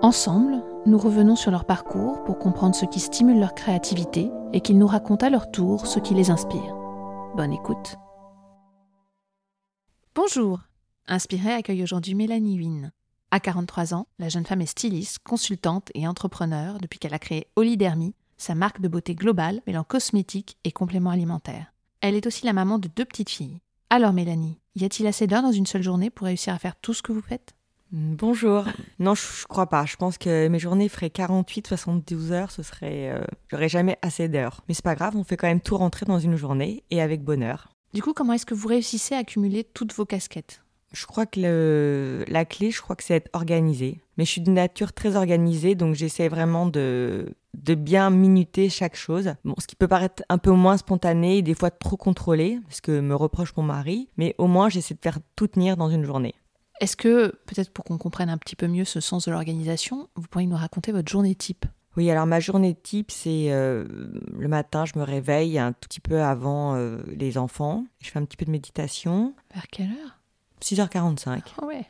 Ensemble, nous revenons sur leur parcours pour comprendre ce qui stimule leur créativité et qu'ils nous racontent à leur tour ce qui les inspire. Bonne écoute. Bonjour Inspiré accueille aujourd'hui Mélanie Huyn. À 43 ans, la jeune femme est styliste, consultante et entrepreneur depuis qu'elle a créé Olidermy, sa marque de beauté globale mêlant cosmétiques et compléments alimentaires. Elle est aussi la maman de deux petites filles. Alors Mélanie, y a-t-il assez d'heures dans une seule journée pour réussir à faire tout ce que vous faites? Bonjour. Non, je, je crois pas. Je pense que mes journées feraient 48, 72 heures. Ce serait. Euh, J'aurais jamais assez d'heures. Mais c'est pas grave, on fait quand même tout rentrer dans une journée et avec bonheur. Du coup, comment est-ce que vous réussissez à accumuler toutes vos casquettes? Je crois que le, la clé, je crois que c'est être organisé. Mais je suis de nature très organisée, donc j'essaie vraiment de, de bien minuter chaque chose. Bon, ce qui peut paraître un peu moins spontané et des fois trop contrôlé, ce que me reproche mon mari, mais au moins j'essaie de faire tout tenir dans une journée. Est-ce que, peut-être pour qu'on comprenne un petit peu mieux ce sens de l'organisation, vous pourriez nous raconter votre journée type? Oui, alors ma journée type, c'est euh, le matin, je me réveille un tout petit peu avant euh, les enfants. Je fais un petit peu de méditation. Vers quelle heure? 6h45. Ah ouais.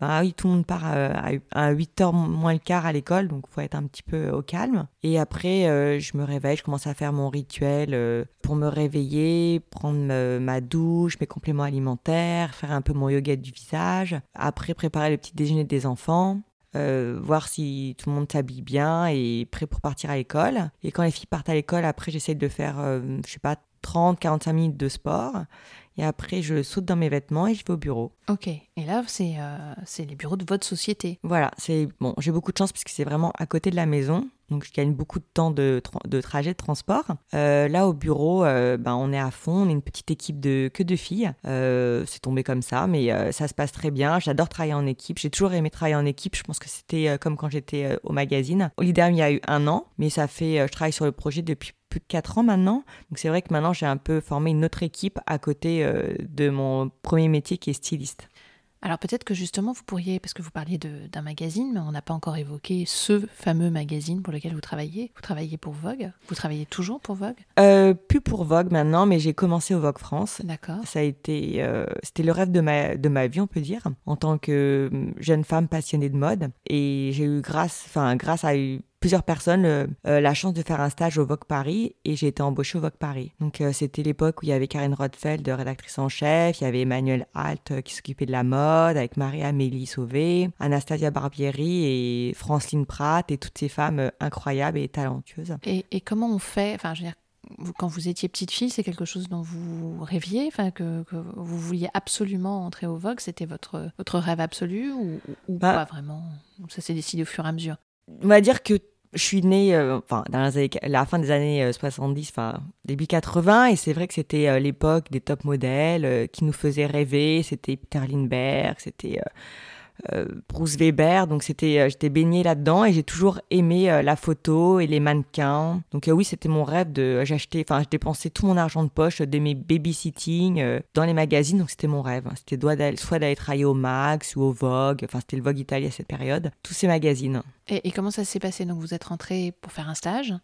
Ben oui, tout le monde part euh, à, à 8h moins le quart à l'école, donc faut être un petit peu au calme. Et après, euh, je me réveille, je commence à faire mon rituel euh, pour me réveiller, prendre ma douche, mes compléments alimentaires, faire un peu mon yoga du visage. Après, préparer le petit déjeuner des enfants. voir si tout le monde s'habille bien et prêt pour partir à l'école. Et quand les filles partent à l'école, après, j'essaie de faire, euh, je sais pas, 30-45 minutes de sport. Et après, je saute dans mes vêtements et je vais au bureau. Ok. Et là, c'est euh, les bureaux de votre société. Voilà, c'est bon. J'ai beaucoup de chance parce que c'est vraiment à côté de la maison, donc je gagne beaucoup de temps de, tra- de trajet de transport. Euh, là, au bureau, euh, ben, on est à fond. On est une petite équipe de que de filles. Euh, c'est tombé comme ça, mais euh, ça se passe très bien. J'adore travailler en équipe. J'ai toujours aimé travailler en équipe. Je pense que c'était comme quand j'étais au magazine. Au Leader, il y a eu un an, mais ça fait. je travaille sur le projet depuis plus de 4 ans maintenant. Donc c'est vrai que maintenant j'ai un peu formé une autre équipe à côté euh, de mon premier métier qui est styliste. Alors peut-être que justement, vous pourriez, parce que vous parliez d'un magazine, mais on n'a pas encore évoqué ce fameux magazine pour lequel vous travaillez. Vous travaillez pour Vogue Vous travaillez toujours pour Vogue? Euh, plus pour Vogue maintenant, mais j'ai commencé au Vogue France. D'accord. Ça a été, euh, c'était le rêve de ma, de ma vie, on peut dire, en tant que hum, jeune femme passionnée de mode. Et j'ai eu grâce, enfin, grâce à plusieurs personnes, euh, euh, la chance de faire un stage au Vogue Paris et j'ai été embauchée au Vogue Paris. Donc, euh, c'était l'époque où il y avait Karine Rothfeld, rédactrice en chef, il y avait Emmanuel Halt qui s'occupait de la mode, avec Marie-Amélie Sauvé, Anastasia Barbieri et Franceline Pratt et toutes ces femmes incroyables et talentueuses. Et, et comment on fait Enfin, je veux dire, quand vous étiez petite fille, c'est quelque chose dont vous rêviez, enfin que, que vous vouliez absolument entrer au Vogue. C'était votre votre rêve absolu ou, ou Bah- pas vraiment? Ça s'est décidé au fur et à mesure. on va dire que je suis née euh, enfin dans les années- la fin des années euh, 70 enfin début 80 et c'est vrai que c'était euh, l'époque des top modèles euh, qui nous faisaient rêver. C'était Peter Lindbergh c'était euh, euh, Bruce Weber. Donc c'était euh, j'étais baignée là-dedans et j'ai toujours aimé euh, la photo et les mannequins. Donc euh, oui c'était mon rêve de j'achetais enfin je dépensais tout mon argent de poche de mes babysitting euh, dans les magazines. Donc c'était mon rêve hein. c'était soit d'aller- soit d'aller travailler au Max ou au Vogue. Enfin c'était le Vogue Italie à cette période. Tous ces magazines. Et, et comment ça s'est passé? Donc vous êtes rentrée pour faire un stage?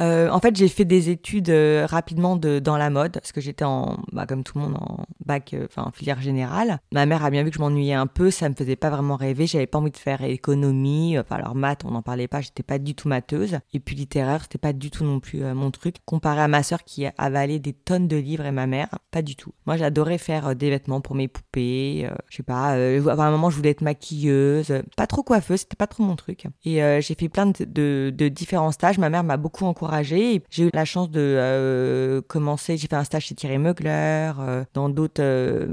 Euh, en fait, j'ai fait des études euh, rapidement de, dans la mode, parce que j'étais en, bah, comme tout le monde, en bac, euh, enfin en filière générale. Ma mère a bien vu que je m'ennuyais un peu, ça me faisait pas vraiment rêver, j'avais pas envie de faire économie, enfin alors maths, on n'en parlait pas, j'étais pas du tout matheuse. Et puis littéraire, c'était pas du tout non plus euh, mon truc. Comparé à ma sœur qui avalait des tonnes de livres et ma mère, pas du tout. Moi, j'adorais faire euh, des vêtements pour mes poupées, je sais pas, à un moment, je voulais être maquilleuse, pas trop coiffeuse, c'était pas trop mon truc. Et j'ai fait plein de, de- de différents stages, ma mère m'a beaucoup encouragée. J'ai eu la chance de euh, commencer, j'ai fait un stage chez Thierry Mugler, euh, dans d'autres euh,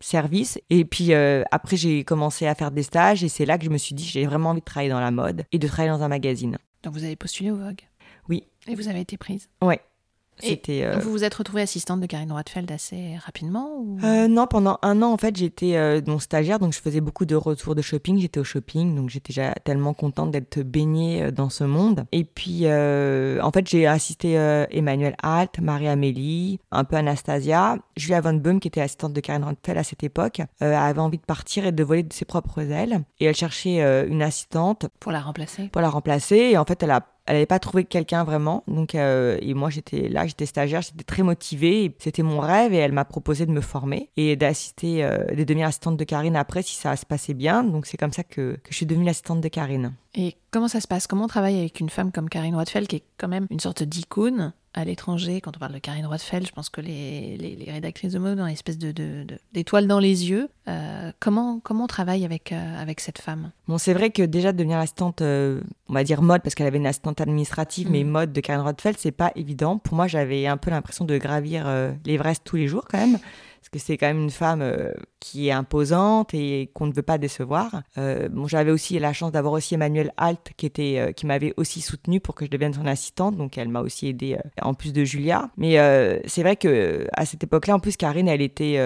services. Et puis après, j'ai commencé à faire des stages et c'est là que je me suis dit, j'ai vraiment envie de travailler dans la mode et de travailler dans un magazine. Donc vous avez postulé au Vogue? Oui. Et vous avez été prise? Ouais. C'était. euh, Vous vous êtes retrouvée assistante de Karine Roitfeld assez rapidement ou... euh, Non, pendant un an, en fait, j'étais euh, mon stagiaire, donc je faisais beaucoup de retours de shopping. J'étais au shopping, donc j'étais déjà tellement contente d'être baignée euh, dans ce monde. Et puis, en fait, j'ai assisté Emmanuel Alt, Marie-Amélie, un peu Anastasia. Julia Von Beum, qui était assistante de Karine Roitfeld à cette époque, avait envie de partir et de voler de ses propres ailes. Et elle cherchait une assistante Pour la remplacer pour la remplacer. Et en fait, elle a elle n'avait pas trouvé quelqu'un vraiment. Donc, euh, et moi, j'étais là, j'étais stagiaire, j'étais très motivée. C'était mon rêve et elle m'a proposé de me former et d'assister, euh, de devenir assistante de Karine après si ça se passait bien. Donc, c'est comme ça que, que je suis devenue l'assistante de Karine. Et comment ça se passe? Comment on travaille avec une femme comme Karine Roitfeld, qui est quand même une sorte d'icône? À l'étranger Quand on parle de Karine Roitfeld, je pense que les, les, les rédactrices de mode ont une espèce de, d'étoile dans les yeux. Euh, comment, comment on travaille avec, euh, avec cette femme? Bon, c'est vrai que déjà de devenir assistante, euh, on va dire mode, parce qu'elle avait une assistante administrative, mais mode de Karen Rothfeld, c'est pas évident. Pour moi, j'avais un peu l'impression de gravir l'Everest tous les jours quand même. Parce que c'est quand même une femme euh, qui est imposante et qu'on ne veut pas décevoir. Euh, bon, j'avais aussi la chance d'avoir aussi Emmanuel Alt qui était, euh, qui m'avait aussi soutenue pour que je devienne son assistante. Donc elle m'a aussi aidée en plus de Julia. Mais c'est vrai que à cette époque-là, en plus, Karine, elle était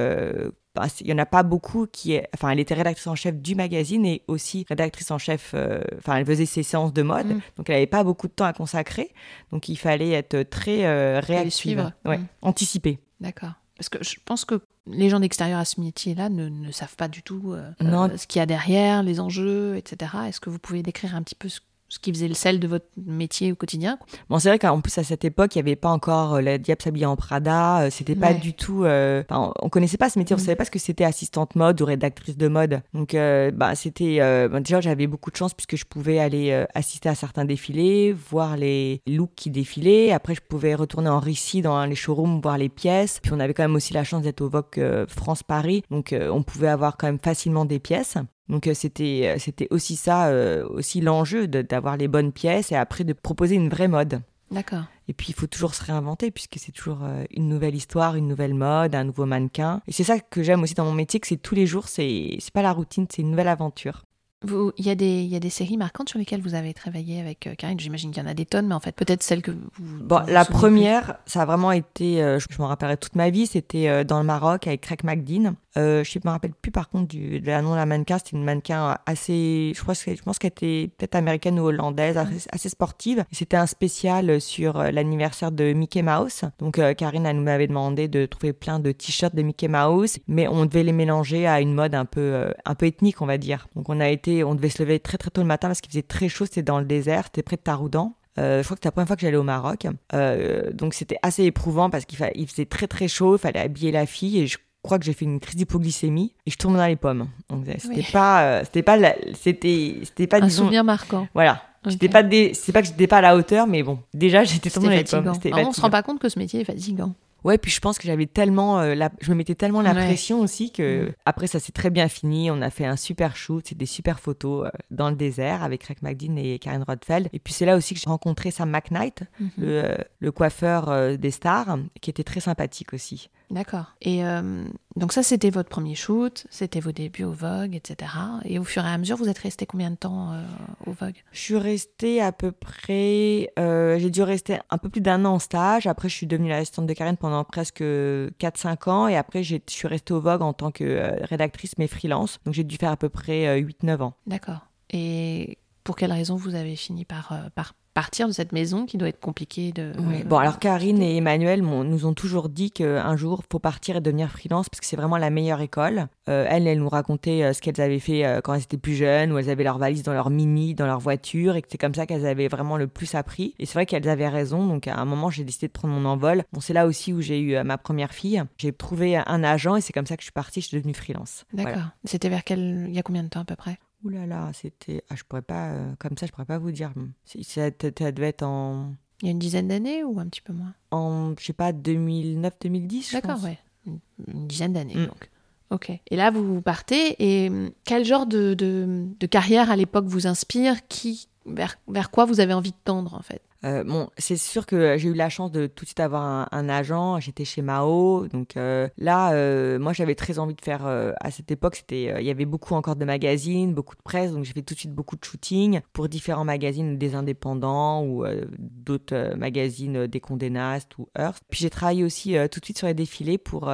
bah, il n'y en a pas beaucoup qui est enfin elle était rédactrice en chef du magazine et aussi rédactrice en chef euh, enfin elle faisait ses séances de mode Mm. donc elle n'avait pas beaucoup de temps à consacrer donc il fallait être très euh, réactive suivre. ouais Mm. anticiper D'accord. Parce que je pense que les gens d'extérieur à ce métier-là ne, ne savent pas du tout euh, Non. euh, ce qu'il y a derrière, les enjeux, etc. Est-ce que vous pouvez décrire un petit peu ce, ce qui faisait le sel de votre métier au quotidien Bon, c'est vrai qu'en plus à cette époque, il n'y avait pas encore euh, la Diable s'habillée en Prada. euh, C'était pas Ouais. du tout. euh, enfin, on connaissait pas ce métier. On Mm. savait pas ce que c'était assistante mode ou rédactrice de mode. Donc, euh, bah, c'était. euh, bah, déjà, j'avais beaucoup de chance puisque je pouvais aller assister à certains défilés, voir les looks qui défilaient. Après, je pouvais retourner en Russie dans les showrooms, voir les pièces. Puis, on avait quand même aussi la chance d'être au Vogue France Paris. Donc, on pouvait avoir quand même facilement des pièces. Donc euh, c'était euh, c'était aussi ça, euh, aussi l'enjeu d'avoir les bonnes pièces et après de proposer une vraie mode. D'accord. Et puis il faut toujours se réinventer puisque c'est toujours une nouvelle histoire, une nouvelle mode, un nouveau mannequin. Et c'est ça que j'aime aussi dans mon métier, que c'est tous les jours, c'est c'est pas la routine, c'est une nouvelle aventure. Il y, a des- il y a des séries marquantes sur lesquelles vous avez travaillé avec euh, Karine? J'imagine qu'il y en a des tonnes, mais en fait, peut-être celle que vous. Bon, vous la première, ça a vraiment été, euh, je, je m'en rappellerai toute ma vie, c'était euh, dans le Maroc avec Craig McDean. Euh, je ne me rappelle plus par contre du, de la nom de la mannequin, c'était une mannequin assez, je, crois, je pense qu'elle était peut-être américaine ou hollandaise, assez, assez sportive. C'était un spécial sur euh, l'anniversaire de Mickey Mouse. Donc euh, Karine, elle nous avait demandé de trouver plein de t-shirts de Mickey Mouse, mais on devait les mélanger à une mode un peu, euh, un peu ethnique, on va dire. Donc on a été, on devait se lever très très tôt le matin parce qu'il faisait très chaud, c'était dans le désert, c'était près de Taroudan. Euh, je crois que c'était la première fois que j'allais au Maroc. Euh, donc c'était assez éprouvant parce qu'il fa- il faisait très très chaud, il fallait habiller la fille et je crois que j'ai fait une crise d'hypoglycémie et je tombais dans les pommes. Donc c'était Oui. pas, euh, c'était pas, c'était, c'était pas Un disons, souvenir marquant. voilà. Ok. J'étais pas, c'est pas que j'étais pas à la hauteur, mais bon, déjà j'étais tombée dans les pommes. Alors, on se rend pas compte que ce métier est fatigant. Ouais, puis je pense que j'avais tellement, euh, la... je me mettais tellement la Ouais. pression aussi que après ça s'est très bien fini. On a fait un super shoot, c'est des super photos euh, dans le désert avec Craig McDean et Karen Rodfeld. Et puis c'est là aussi que j'ai rencontré Sam McKnight, Mhm. le, euh, le coiffeur des stars, qui était très sympathique aussi. D'accord. Et euh, donc ça, c'était votre premier shoot, c'était vos débuts au Vogue, etc. Et au fur et à mesure, vous êtes resté combien de temps euh, au Vogue? Je suis restée à peu près, euh, j'ai dû rester un peu plus d'un an en stage. Après, je suis devenue l'assistante de Karen pendant presque 4-5 ans. Et après, je suis restée au Vogue en tant que rédactrice, mais freelance. Donc j'ai dû faire à peu près euh, 8-9 ans. D'accord. Et pour quelle raison vous avez fini par, euh, par partir de cette maison qui doit être compliquée de... Oui, Bon, alors Karine et Emmanuel nous ont toujours dit qu'un jour, faut partir et devenir freelance parce que c'est vraiment la meilleure école. Euh, elles, elles nous racontaient euh, ce qu'elles avaient fait euh, quand elles étaient plus jeunes, où elles avaient leur valise dans leur mini, dans leur voiture, et que c'est comme ça qu'elles avaient vraiment le plus appris. Et c'est vrai qu'elles avaient raison, donc à un moment, j'ai décidé de prendre mon envol. Bon, c'est là aussi où j'ai eu euh, ma première fille. J'ai trouvé un agent et c'est comme ça que je suis partie, je suis devenue freelance. D'accord. Voilà. C'était vers quel... Il y a combien de temps à peu près? Ouh là là, c'était... Ah, je pourrais pas... euh, comme ça, je pourrais pas vous dire. C'est- Ça, ça devait être en... Il y a une dizaine d'années ou un petit peu moins? En, je sais pas, 2009-2010, je D'accord, ouais. Une, une dizaine d'années, Mm. donc. Ok. Et là, vous, vous partez. Et hum, quel genre de, de, de carrière à l'époque vous inspire? Qui, vers, vers quoi vous avez envie de tendre, en fait? Euh, bon, c'est sûr que j'ai eu la chance de tout de suite avoir un, agent. J'étais chez Mao, donc euh, là, euh, moi, j'avais très envie de faire. à cette époque, c'était, il y avait beaucoup encore de magazines, beaucoup de presse, donc j'ai fait tout de suite beaucoup de shooting pour différents magazines, des indépendants ou d'autres magazines, des Condé Nast ou Hearst. Puis j'ai travaillé aussi tout de suite sur les défilés pour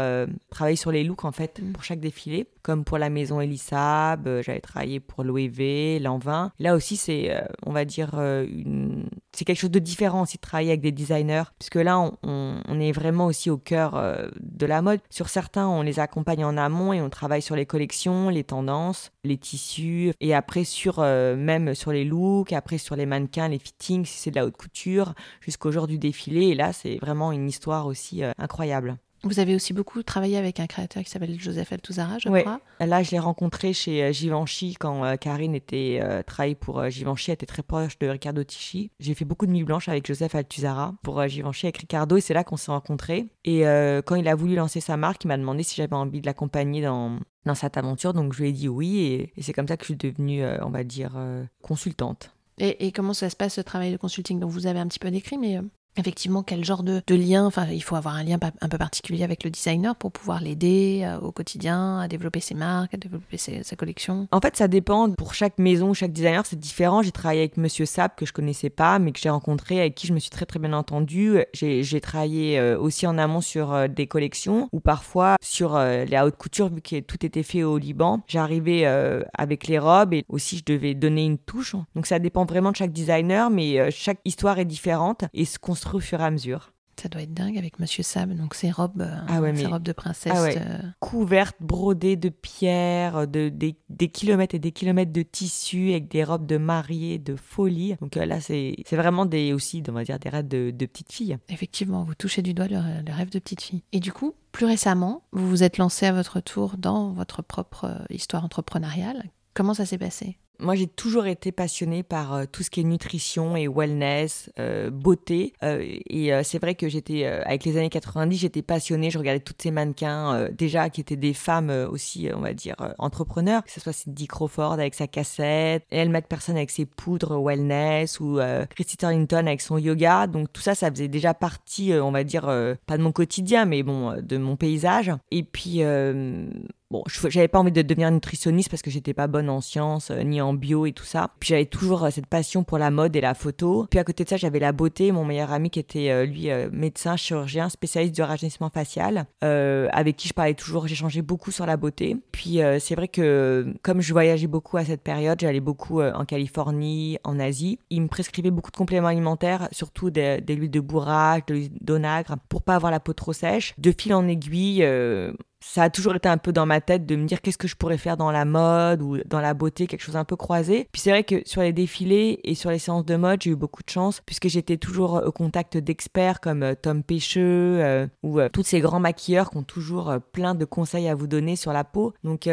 travailler sur les looks en fait mm. pour chaque défilé, comme pour la maison Elisab. j'avais travaillé pour l'OEV, l'Envin. Là aussi, c'est, on va dire, une... c'est quelque chose de différent aussi de travailler avec des designers, puisque là, on, est vraiment aussi au cœur euh, de la mode. Sur certains, on les accompagne en amont et on travaille sur les collections, les tendances, les tissus, et après sur euh, même sur les looks, après sur les mannequins, les fittings, si c'est de la haute couture, jusqu'au jour du défilé. Et là, c'est vraiment une histoire aussi euh, incroyable. Vous avez aussi beaucoup travaillé avec un créateur qui s'appelle Joseph Altuzara, je crois. Là, je l'ai rencontré chez euh, Givenchy quand euh, Karine était euh, travaillée pour Givenchy, elle était très proche de Ricardo Tichy. J'ai fait beaucoup de nuits blanches avec Joseph Altuzara pour Givenchy avec Ricardo et c'est là qu'on s'est rencontrés. Et quand il a voulu lancer sa marque, il m'a demandé si j'avais envie de l'accompagner dans, dans cette aventure. Donc je lui ai dit oui et, c'est comme ça que je suis devenue, on va dire, consultante. Et, et, comment ça se passe ce travail de consulting? Donc vous avez un petit peu décrit, mais effectivement quel genre de, lien, enfin il faut avoir un lien un peu particulier avec le designer pour pouvoir l'aider euh, au quotidien à développer ses marques, à développer sa collection. En fait ça dépend, pour chaque maison, chaque designer c'est différent. J'ai travaillé avec Monsieur Sap que je connaissais pas mais que j'ai rencontré, avec qui je me suis très très bien entendue. J'ai travaillé euh, aussi en amont sur euh, des collections ou parfois sur les hautes couture vu que tout était fait au Liban. J'arrivais avec les robes et aussi je devais donner une touche. Donc ça dépend vraiment de chaque designer mais chaque histoire est différente et se au fur et à mesure. Ça doit être dingue avec Monsieur Sab, donc ses robes, euh, ah robes de princesse. Ah euh. Couvertes, brodées de pierres, de, des, kilomètres et des kilomètres de tissu, avec des robes de mariée, de folie. Donc euh, là, c'est vraiment des, aussi, on va dire, des rêves de, de petites filles. Effectivement, vous touchez du doigt le, le rêve de petite fille. Et du coup, plus récemment, vous vous êtes lancé à votre tour dans votre propre histoire entrepreneuriale. Comment ça s'est passé? Moi, j'ai toujours été passionnée par euh, tout ce qui est nutrition et wellness, euh, beauté. Euh, et c'est vrai que j'étais, avec les années 90, j'étais passionnée. Je regardais toutes ces mannequins, déjà, qui étaient des femmes aussi, on va dire, entrepreneurs. Que ce soit Cindy Crawford avec sa cassette, Elle McPherson avec ses poudres wellness, ou Christy Turlington avec son yoga. Donc, tout ça, ça faisait déjà partie, on va dire, pas de mon quotidien, mais bon, de mon paysage. Et puis, Bon, j'avais pas envie de devenir nutritionniste parce que j'étais pas bonne en sciences euh, ni en bio et tout ça. Puis j'avais toujours euh, cette passion pour la mode et la photo. Puis à côté de ça, j'avais la beauté. Mon meilleur ami qui était euh, lui médecin, chirurgien, spécialiste du rajeunissement facial, avec qui je parlais toujours. J'échangeais beaucoup sur la beauté. Puis c'est vrai que comme je voyageais beaucoup à cette période, j'allais beaucoup en Californie, en Asie. Il me prescrivait beaucoup de compléments alimentaires, surtout des, des huiles de bourrage, de l'huile d'onagre, pour pas avoir la peau trop sèche. De fil en aiguille ça a toujours été un peu dans ma tête de me dire qu'est-ce que je pourrais faire dans la mode ou dans la beauté, quelque chose un peu croisé. Puis c'est vrai que sur les défilés et sur les séances de mode, j'ai eu beaucoup de chance puisque j'étais toujours au contact d'experts comme euh, Tom Pêcheux euh, ou euh, tous ces grands maquilleurs qui ont toujours plein de conseils à vous donner sur la peau. Donc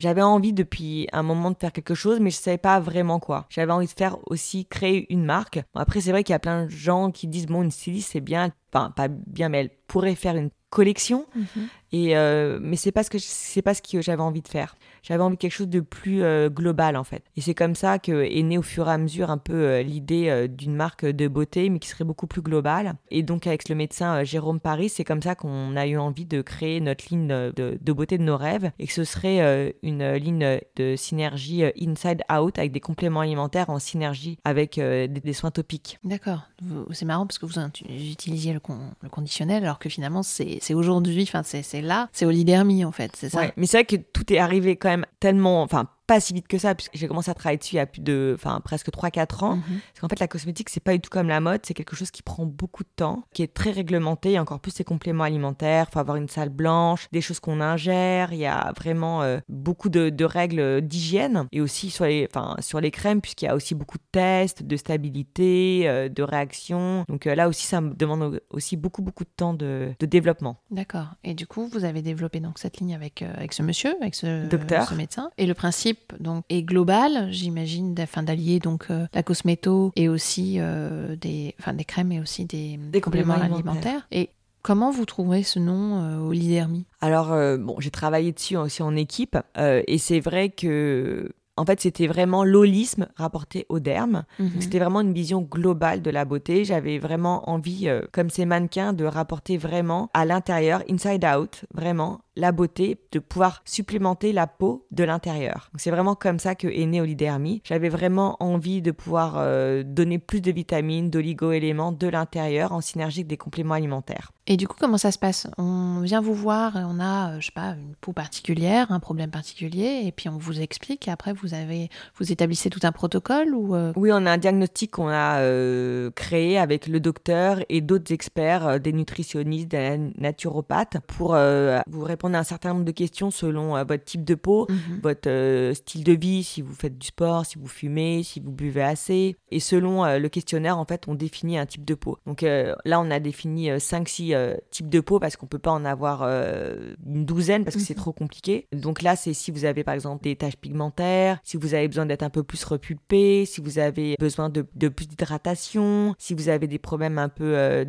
j'avais envie depuis un moment de faire quelque chose, mais je savais pas vraiment quoi. J'avais envie de faire aussi créer une marque. après c'est vrai qu'il y a plein de gens qui disent bon une styliste c'est bien, enfin pas bien, mais elle pourrait faire une collection. Mhm. Et euh, mais c'est pas ce que c'est pas ce que j'avais envie de faire. J'avais envie de quelque chose de plus euh, global en fait. Et c'est comme ça que est née au fur et à mesure un peu euh, l'idée d'une marque de beauté, mais qui serait beaucoup plus globale. Et donc avec le médecin Jérôme Paris, c'est comme ça qu'on a eu envie de créer notre ligne de, de, beauté de nos rêves et que ce serait une ligne de synergie inside out avec des compléments alimentaires en synergie avec des, soins topiques. D'accord. C'est marrant parce que vous utilisiez le, le conditionnel alors que finalement c'est aujourd'hui, enfin c'est là, c'est Olidermi en fait, c'est ça. mais c'est vrai que tout est arrivé quand même tellement, enfin pas si vite que ça, puisque j'ai commencé à travailler dessus il y a plus de, enfin, presque 3-4 ans. Mhm. Parce qu'en fait, la cosmétique, c'est pas du tout comme la mode, c'est quelque chose qui prend beaucoup de temps, qui est très réglementé, et encore plus ses compléments alimentaires, il faut avoir une salle blanche, des choses qu'on ingère, il y a vraiment euh, beaucoup de, règles d'hygiène, et aussi sur les, enfin, sur les crèmes, puisqu'il y a aussi beaucoup de tests, de stabilité, euh, de réaction. Donc euh, là aussi, ça me demande aussi beaucoup, beaucoup de temps de, développement. D'accord. Et du coup, vous avez développé donc cette ligne avec, avec ce monsieur, avec ce, Docteur. ce médecin. Et le principe donc est global, j'imagine, d'allier donc euh, la cosméto et aussi euh, des, enfin, des crèmes et aussi des, compléments, alimentaires. Et comment vous trouverez ce nom euh, Olidermi Alors bon, j'ai travaillé dessus aussi en équipe et c'est vrai que En fait, c'était vraiment l'holisme rapporté au derme. Mhm. C'était vraiment une vision globale de la beauté. J'avais vraiment envie, euh, comme ces mannequins, de rapporter vraiment à l'intérieur, inside out, vraiment la beauté, de pouvoir supplémenter la peau de l'intérieur. C'est vraiment comme ça que est né Olidermi. J'avais vraiment envie de pouvoir euh, donner plus de vitamines, d'oligo-éléments de l'intérieur en synergie avec des compléments alimentaires. Et du coup, comment ça se passe? On vient vous voir et on a, euh, je sais pas, une peau particulière, un problème particulier, et puis on vous explique. Et après, vous avez, vous établissez tout un protocole ou euh, Oui, on a un diagnostic qu'on a euh, créé avec le docteur et d'autres experts, euh, des nutritionnistes, des naturopathes, pour vous répondre à un certain nombre de questions selon votre type de peau, Mhm. votre style de vie, si vous faites du sport, si vous fumez, si vous buvez assez. Et selon le questionnaire, en fait, on définit un type de peau. Donc là, on a défini 5-6 types de peau parce qu'on peut pas en avoir euh, une douzaine parce que c'est Mhm. trop compliqué. Donc là, c'est si vous avez par exemple des taches pigmentaires, si vous avez besoin d'être un peu plus repulpé, si vous avez besoin de, de plus d'hydratation, si vous avez des problèmes un peu euh,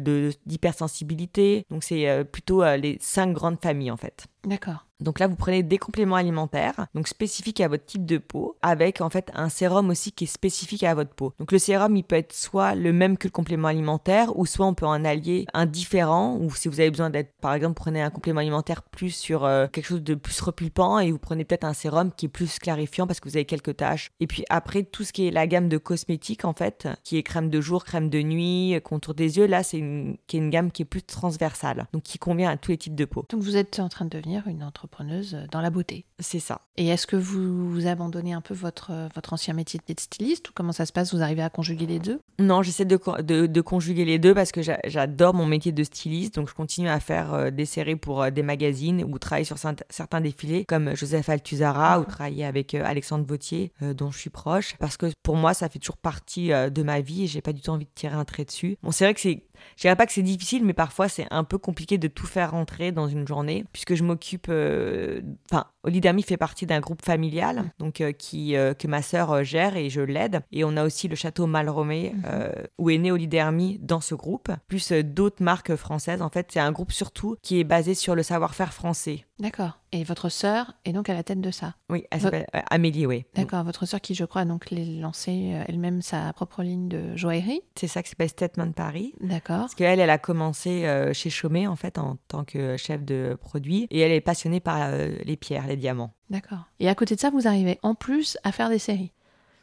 d'hypersensibilité. Donc c'est euh, plutôt euh, les cinq grandes familles en fait. D'accord. Donc là, vous prenez des compléments alimentaires, donc spécifiques à votre type de peau, avec en fait un sérum aussi qui est spécifique à votre peau. Donc le sérum, il peut être soit le même que le complément alimentaire, ou soit on peut en allier un différent, ou si vous avez besoin d'être, par exemple, prenez un complément alimentaire plus sur euh, quelque chose de plus repulpant, et vous prenez peut-être un sérum qui est plus clarifiant parce que vous avez quelques taches. Et puis après, tout ce qui est la gamme de cosmétiques, en fait, qui est crème de jour, crème de nuit, contour des yeux, là, c'est une, qui est une gamme qui est plus transversale, donc qui convient à tous les types de peau. Donc vous êtes en train de devenir une entrepreneuse dans la beauté. C'est ça. Et est-ce que vous, vous abandonnez un peu votre, euh, votre ancien métier de styliste ou comment ça se passe? Vous arrivez à conjuguer les deux? Non, j'essaie de, de, de conjuguer les deux parce que j'a- j'adore mon métier de styliste. Donc, je continue à faire euh, des séries pour euh, des magazines ou travailler sur cert- certains défilés comme Joseph Altuzara ou travailler avec euh, Alexandre Vautier, euh, dont je suis proche. Parce que pour moi, ça fait toujours partie euh, de ma vie et j'ai pas du tout envie de tirer un trait dessus. Bon, c'est vrai que c'est. Je dirais pas que c'est difficile, mais parfois c'est un peu compliqué de tout faire rentrer dans une journée, puisque je m'occupe. euh, Enfin, Olidermi fait partie d'un groupe familial, donc euh, qui euh, que ma sœur gère et je l'aide. Et on a aussi le château Malromé, euh, où est né Olidermi dans ce groupe, plus d'autres marques françaises. En fait, c'est un groupe surtout qui est basé sur le savoir-faire français. D'accord. Et votre sœur est donc à la tête de ça Oui, elle s'appelle euh, Amélie, oui. D'accord. Votre sœur qui, je crois, a donc lancé euh, elle-même sa propre ligne de joaillerie C'est ça qui s'appelle Statement Paris. D'accord. Parce qu'elle, elle a commencé euh, chez Chaumet, en fait, en tant que chef de produit. Et elle est passionnée par euh, les pierres, les diamants. D'accord. Et à côté de ça, vous arrivez en plus à faire des séries.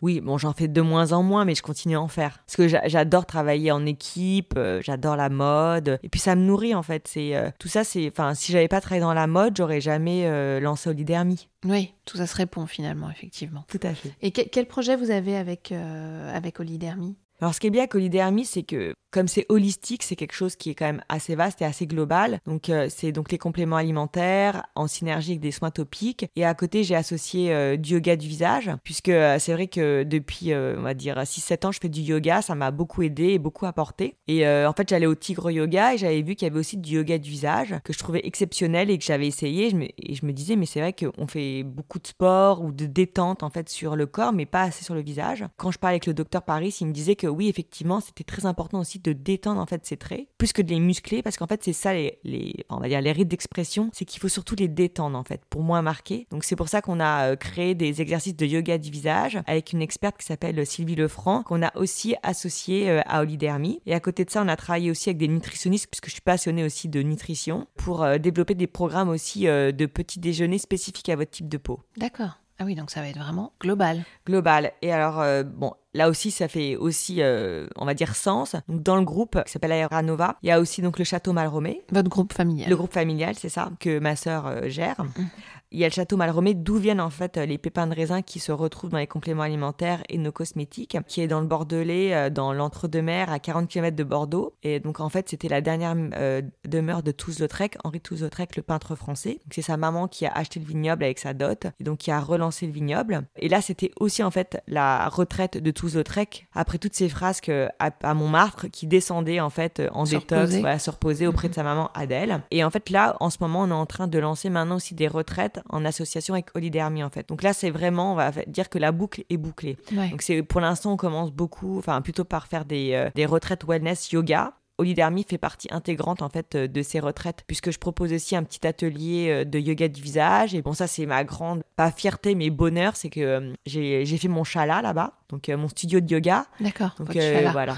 Oui, bon, j'en fais de moins en moins, mais je continue à en faire. Parce que j'a- j'adore travailler en équipe, euh, j'adore la mode. Et puis ça me nourrit, en fait. C'est euh, Tout ça, c'est... Enfin, si j'avais pas travaillé dans la mode, j'aurais jamais euh, lancé Olidermi. Oui, tout ça se répond finalement, effectivement. Tout à fait. Et que- quel projet vous avez avec, euh, avec Olidermi? Alors, ce qui est bien avec Olidermi, c'est que comme c'est holistique, c'est quelque chose qui est quand même assez vaste et assez global. Donc, euh, c'est donc les compléments alimentaires en synergie avec des soins topiques. Et à côté, j'ai associé euh, du yoga du visage, puisque euh, c'est vrai que depuis, on va dire, 6-7 ans, je fais du yoga. Ça m'a beaucoup aidé et beaucoup apporté. Et en fait, j'allais au Tigre Yoga et j'avais vu qu'il y avait aussi du yoga du visage que je trouvais exceptionnel et que j'avais essayé. Je me- et je me disais, mais c'est vrai qu'on fait beaucoup de sport ou de détente en fait sur le corps, mais pas assez sur le visage. Quand je parlais avec le docteur Paris, il me disait que oui, effectivement, c'était très important aussi de détendre en fait ses traits, plus que de les muscler, parce qu'en fait, c'est ça les, les- on va dire les rites d'expression, c'est qu'il faut surtout les détendre en fait pour moins marquer. Donc c'est pour ça qu'on a euh, créé des exercices de yoga du visage avec une experte qui s'appelle Sylvie Lefranc, qu'on a aussi associée euh, à Olidermi. Et à côté de ça, on a travaillé aussi avec des nutritionnistes, puisque je suis passionnée aussi de nutrition, pour euh, développer des programmes aussi de petits déjeuners spécifiques à votre type de peau D'accord. Ah oui, donc ça va être vraiment global. global. Et alors, euh, bon, là aussi, ça fait aussi, euh, on va dire, sens. Donc, dans le groupe qui s'appelle Aeranova, il y a aussi donc le château Malromé, Votre groupe familial. le groupe familial, c'est ça, que ma sœur euh, gère. Mhm. Il y a le château Malromé, d'où viennent en fait les pépins de raisin qui se retrouvent dans les compléments alimentaires et nos cosmétiques, qui est dans le Bordelais, euh, dans l'entre-deux-mer, à 40 km de Bordeaux. Et donc en fait, c'était la dernière euh, demeure de Toulouse-Lautrec, Henri Toulouse-Lautrec, le peintre français. C'est sa maman qui a acheté le vignoble avec sa dot, et donc qui a relancé le vignoble. Et là, c'était aussi en fait la retraite de Toulouse-Lautrec, après toutes ces frasques euh, à, à Montmartre, qui descendaient en fait en Se détox, reposer. voilà, se reposer auprès de sa maman Adèle. Et en fait, là, en ce moment, on est en train de lancer maintenant aussi des retraites en association avec Olidermi, en fait. Donc là, c'est vraiment, on va dire que la boucle est bouclée. Ouais. Donc c'est pour l'instant, on commence beaucoup, enfin plutôt par faire des, euh, des retraites wellness yoga Olidermie fait partie intégrante en fait de ces retraites, puisque je propose aussi un petit atelier de yoga du visage. Et bon, ça c'est ma grande, pas fierté, mais bonheur, c'est que j'ai fait mon chala là-bas, donc mon studio de yoga. D'accord. Donc voilà.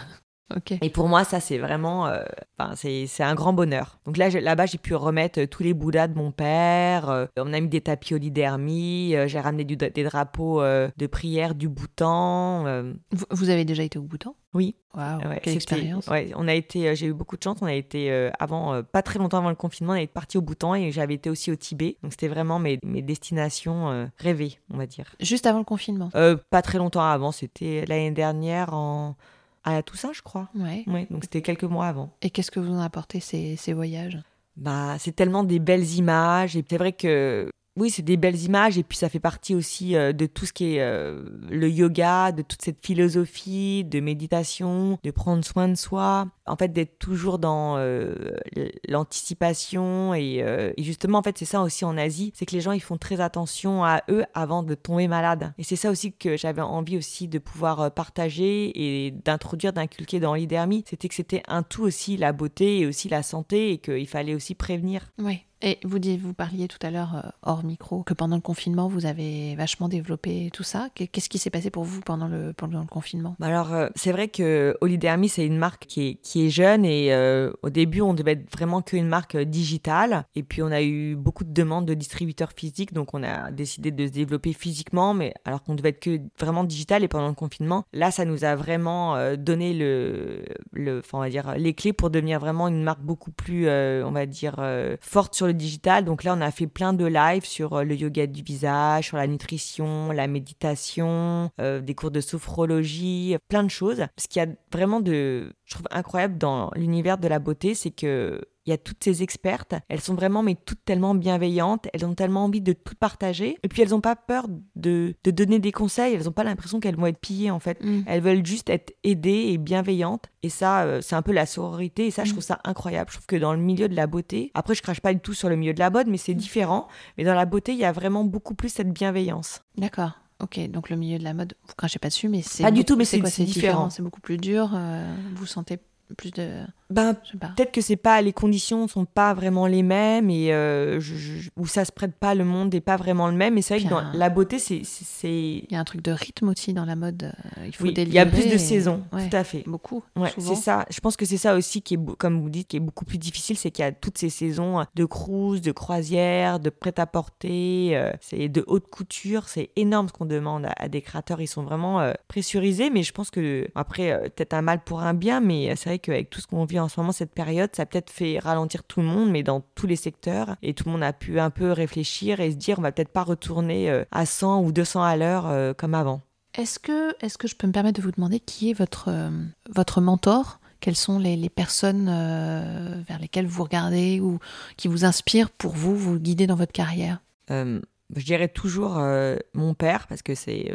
Et pour moi, ça, c'est vraiment, euh, c'est un grand bonheur. Donc là, là-bas, j'ai pu remettre euh, tous les bouddhas de mon père. Euh, on a mis des tapis olidermie. j'ai ramené des drapeaux de prière du Bhoutan. Vous, avez déjà été au Bhoutan? Oui. Waouh, quelle expérience. Ouais, on a été, j'ai eu beaucoup de chance. On a été avant, pas très longtemps avant le confinement, on est parti au Bhoutan et j'avais été aussi au Tibet. Donc c'était vraiment mes, mes destinations rêvées, on va dire. Juste avant le confinement? Pas très longtemps avant. C'était l'année dernière en à Toussaint, je crois. Ouais. ouais donc c'était quelques mois avant. Et qu'est-ce que vous en apportez ces, ces voyages? Bah, c'est tellement des belles images et c'est vrai que oui, c'est des belles images et puis ça fait partie aussi euh, de tout ce qui est euh, le yoga, de toute cette philosophie de méditation, de prendre soin de soi, en fait d'être toujours dans euh, l'anticipation et, et, justement en fait c'est ça aussi en Asie, c'est que les gens ils font très attention à eux avant de tomber malade et c'est ça aussi que j'avais envie aussi de pouvoir partager et d'introduire, d'inculquer dans l'Idermi, c'était que c'était un tout aussi la beauté et aussi la santé et qu'il fallait aussi prévenir. Oui. Et vous, vous parliez tout à l'heure, euh, hors micro, que pendant le confinement, vous avez vachement développé tout ça. Qu'est-ce qui s'est passé pour vous pendant le, pendant le confinement? Bah Alors, euh, c'est vrai que Olidermi, c'est une marque qui est, qui est jeune et euh, au début, on devait être vraiment qu'une marque digitale. Et puis, on a eu beaucoup de demandes de distributeurs physiques, donc on a décidé de se développer physiquement, mais alors qu'on devait être que vraiment digital. Et pendant le confinement, là, ça nous a vraiment donné le, le, on va dire, les clés pour devenir vraiment une marque beaucoup plus, on va dire, forte sur le digital. Donc là, on a fait plein de lives sur euh, le yoga du visage, sur la nutrition, la méditation, euh, des cours de sophrologie, plein de choses. Ce qu'il y a vraiment de, je trouve incroyable dans l'univers de la beauté, c'est que il y a toutes ces expertes, elles sont vraiment mais toutes tellement bienveillantes, elles ont tellement envie de tout partager, et puis elles n'ont pas peur de, de, donner des conseils, elles n'ont pas l'impression qu'elles vont être pillées en fait. Mm. Elles veulent juste être aidées et bienveillantes, et ça, euh, c'est un peu la sororité, et ça, je mm. trouve ça incroyable. Je trouve que dans le milieu de la beauté, après, je crache pas du tout sur le milieu de la mode, mais c'est mm. différent, mais dans la beauté, il y a vraiment beaucoup plus cette bienveillance. D'accord. Ok, donc le milieu de la mode, vous crachez pas dessus, mais c'est. Pas du tout, mais c'est différent. C'est beaucoup plus dur. Euh, vous sentez plus de. Ben, peut-être que c'est pas les conditions sont pas vraiment les mêmes et euh, où ça se prête pas le monde n'est pas vraiment le même. Et c'est vrai que dans la beauté, c'est il y a un truc de rythme aussi dans la mode. Euh, il faut oui, Il y a plus de saisons, tout à fait. Beaucoup. Ouais, c'est ça. Je pense que c'est ça aussi qui est, comme vous dites, qui est beaucoup plus difficile, c'est qu'il y a toutes ces saisons de cruise, de croisière, de prêt-à-porter, euh, c'est de haute couture. C'est énorme ce qu'on demande à, des créateurs. Ils sont vraiment pressurisés, mais je pense que après peut-être un mal pour un bien, mais c'est vrai qu'avec tout ce qu'on vit en ce moment, cette période, ça a peut-être fait ralentir tout le monde, mais dans tous les secteurs. Et tout le monde a pu un peu réfléchir et se dire, on va peut-être pas retourner euh, à 100 ou 200 à l'heure euh, comme avant. Est-ce que, est que je peux me permettre de vous demander qui est votre, euh, votre mentor? Quelles sont les, les personnes vers lesquelles vous regardez ou qui vous inspirent pour vous, vous guider dans votre carrière? Je dirais toujours mon père, parce que c'est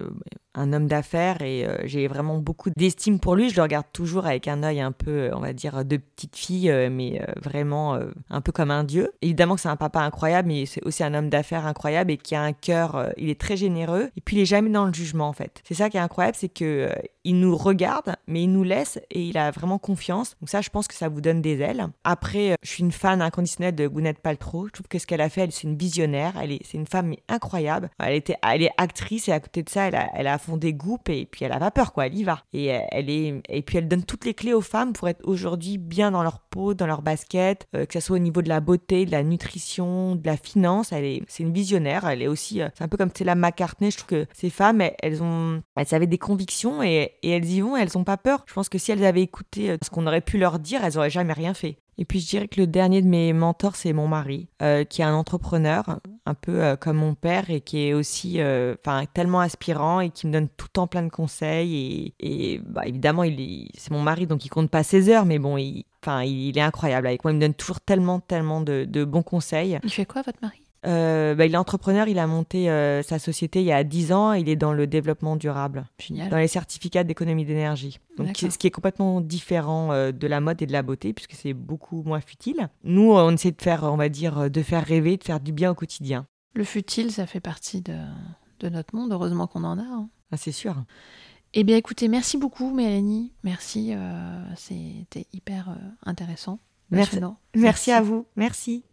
un homme d'affaires et euh, j'ai vraiment beaucoup d'estime pour lui. Je le regarde toujours avec un œil un peu, on va dire, de petite fille, euh, mais euh, vraiment un peu comme un dieu. Évidemment que c'est un papa incroyable, mais c'est aussi un homme d'affaires incroyable et qui a un cœur, il est très généreux et puis il est jamais dans le jugement en fait. C'est ça qui est incroyable, c'est que il nous regarde, mais il nous laisse et il a vraiment confiance. Donc ça, je pense que ça vous donne des ailes. Après, je suis une fan inconditionnelle de Gwyneth Paltrow. Je trouve que ce qu'elle a fait, c'est une visionnaire. Elle est, c'est une femme incroyable. Elle était, elle est actrice et à côté de ça, elle a, elle a des groupes et puis elle a pas peur quoi, elle y va. Et elle est et puis elle donne toutes les clés aux femmes pour être aujourd'hui bien dans leur peau, dans leur basket, euh, que ce soit au niveau de la beauté, de la nutrition, de la finance. Elle est c'est une visionnaire. Elle est aussi euh, c'est un peu comme Stella McCartney. Je trouve que ces femmes elles, ont elles avaient des convictions et, et elles y vont. elles ont pas peur. Je pense que si elles avaient écouté euh, ce qu'on aurait pu leur dire, elles auraient jamais rien fait. Et puis je dirais que le dernier de mes mentors, c'est mon mari, euh, qui est un entrepreneur, un peu euh, comme mon père, et qui est aussi euh, tellement aspirant et qui me donne tout le temps plein de conseils. Et, et bah, évidemment, il c'est mon mari, donc il compte pas ses heures, mais bon, il, il est incroyable avec moi. Il me donne toujours tellement, tellement de, de bons conseils. Il fait quoi, votre mari? Euh, bah, il est entrepreneur, il a monté euh, sa société il y a 10 ans, il est dans le développement durable, dans les certificats d'économie d'énergie. Donc ce qui est complètement différent euh, de la mode et de la beauté puisque c'est beaucoup moins futile. Nous, on essaie de faire, on va dire, de faire rêver, de faire du bien au quotidien. Le futile, ça fait partie de, de notre monde, heureusement qu'on en a. Hein. Ah, c'est sûr. Eh bien, écoutez, merci beaucoup, Mélanie. Merci, c'était hyper intéressant. Merci. merci à vous. Merci.